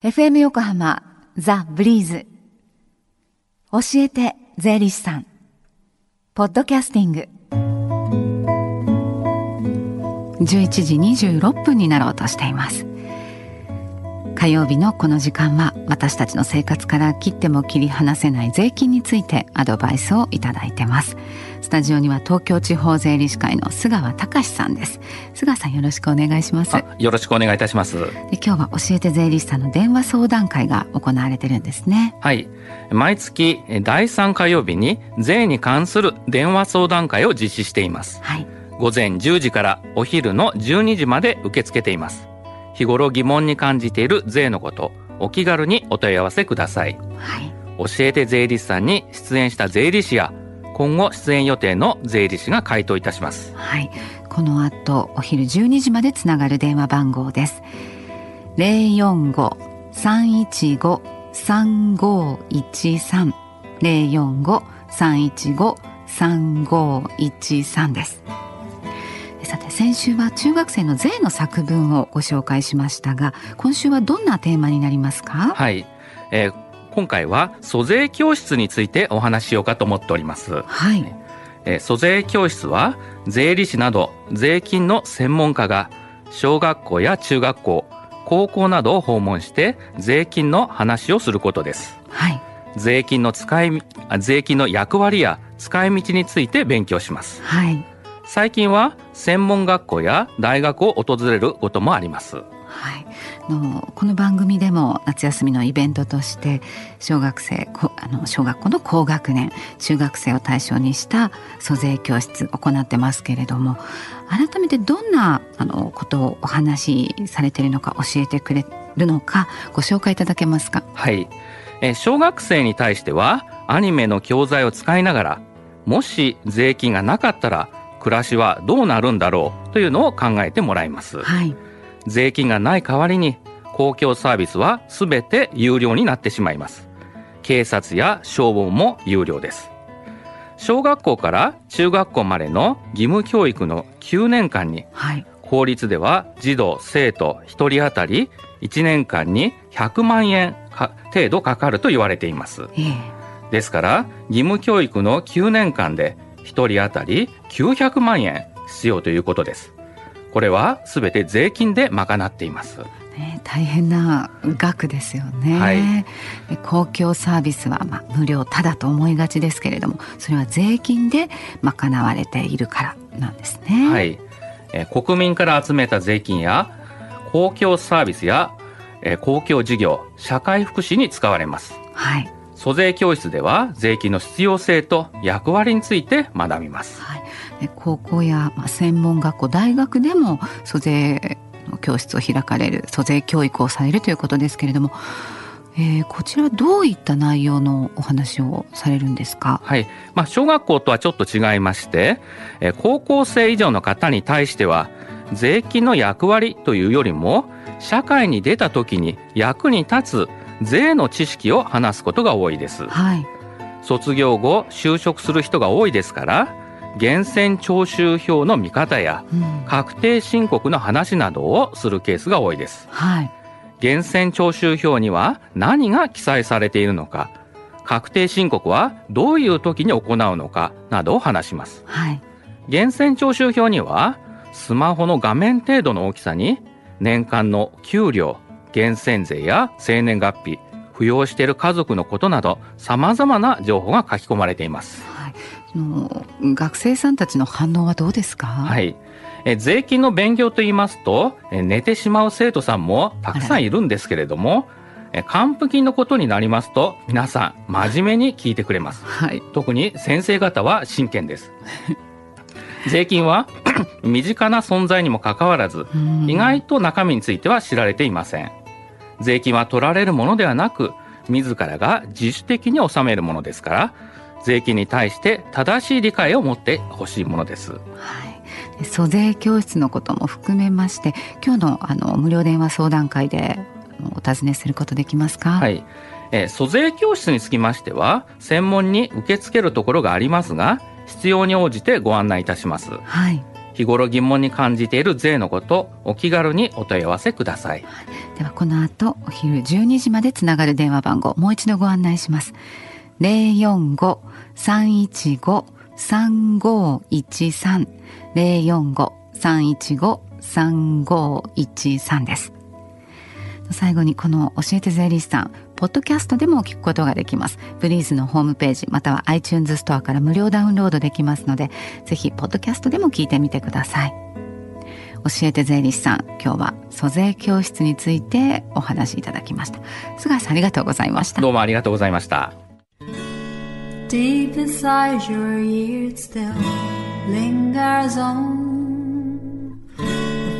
FM 横浜ザ・ブリーズ。教えて税理士さん。ポッドキャスティング。11時26分になろうとしています。火曜日のこの時間は私たちの生活から切っても切り離せない税金についてアドバイスをいただいてます。スタジオには東京地方税理士会の菅川隆さんです。菅さんよろしくお願いします。よろしくお願いいたします。で今日は教えて税理士さんの電話相談会が行われてるんですね。はい。毎月第3火曜日に税に関する電話相談会を実施しています。はい。午前10時からお昼の12時まで受け付けています日頃疑問に感じている税のことお気軽にお問い合わせください、はい、教えて税理士さんに出演した税理士や今後出演予定の税理士が回答いたします。はい。この後お昼12時までつながる電話番号です。045-315-3513 045-315-3513ですさて先週は中学生の税の作文をご紹介しましたが今週はどんなテーマになりますか？はい、えー、今回は租税教室についてお話ししようかと思っておりますはい、えー、租税教室は税理士など税金の専門家が小学校や中学校高校などを訪問して税金の話をすることです。はい。税金の使い税金の役割や使い道について勉強します。はい。最近は専門学校や大学を訪れることもあります。はい、のこの番組でも夏休みのイベントとして小学生あの小学校の高学年中学生を対象にした租税教室行ってますけれども改めてどんなあのことをお話しされているのか教えてくれるのかご紹介いただけますか？はい、え小学生に対してはアニメの教材を使いながらもし税金がなかったら暮らしはどうなるんだろうというのを考えてもらいます、はい、税金がない代わりに公共サービスはすべて有料になってしまいます。警察や消防も有料です。小学校から中学校までの義務教育の9年間に、はい、法律では児童生徒1人当たり1年間に100万円程度かかると言われています、えー、ですから義務教育の9年間で1人当たり900万円必要ということです。これはすべて税金で賄っています。ね、大変な額ですよね、はい、公共サービスはまあ無料ただと思いがちですけれどもそれは税金で賄われているからなんですね。はい、え国民から集めた税金や公共サービスやえ公共事業社会福祉に使われます。はい租税教室では税金の必要性と役割について学びます、はい、高校や専門学校大学でも租税の教室を開かれる租税教育をされるということですけれどもえー、こちらはどういった内容のお話をされるんですか？はい、まあ小学校とはちょっと違いまして、えー、高校生以上の方に対しては税金の役割というよりも社会に出た時に役に立つ税の知識を話すことが多いです、はい、卒業後就職する人が多いですから源泉徴収票の見方や、確定申告の話などをするケースが多いです、はい、源泉徴収票には何が記載されているのか確定申告はどういう時に行うのかなどを話します、はい、源泉徴収票にはスマホの画面程度の大きさに年間の給料源泉税や生年月日扶養している家族のことなどさまざまな情報が書き込まれています、はい、学生さんたちの反応はどうですか？はい。え税金の勉強と言いますとえ寝てしまう生徒さんもたくさんいるんですけれどもえ還付金のことになりますと皆さん真面目に聞いてくれます、はい、特に先生方は真剣です。税金は 身近な存在にもかかわらず意外と中身については知られていません税金は取られるものではなく自らが自主的に納めるものですから税金に対して正しい理解を持ってほしいものです。はい、租税教室のことも含めまして今日のあの無料電話相談会でお尋ねすることできますか？はい。えー、租税教室につきましては専門に受け付けるところがありますが必要に応じてご案内いたします。はい。日頃疑問に感じている税のことお気軽にお問い合わせください。ではこの後お昼12時までつながる電話番号もう一度ご案内します。045-315-3513 045-315-3513です。最後にこの教えて税理士さんポッドキャストでも聞くことができます。ブリーズのホームページまたは iTunes ストアから無料ダウンロードできますのでぜひポッドキャストでも聞いてみてください。教えて税理士さん今日は租税教室についてお話しいただきました。菅さんありがとうございました。どうもありがとうございました。Deep inside your ears still lingers on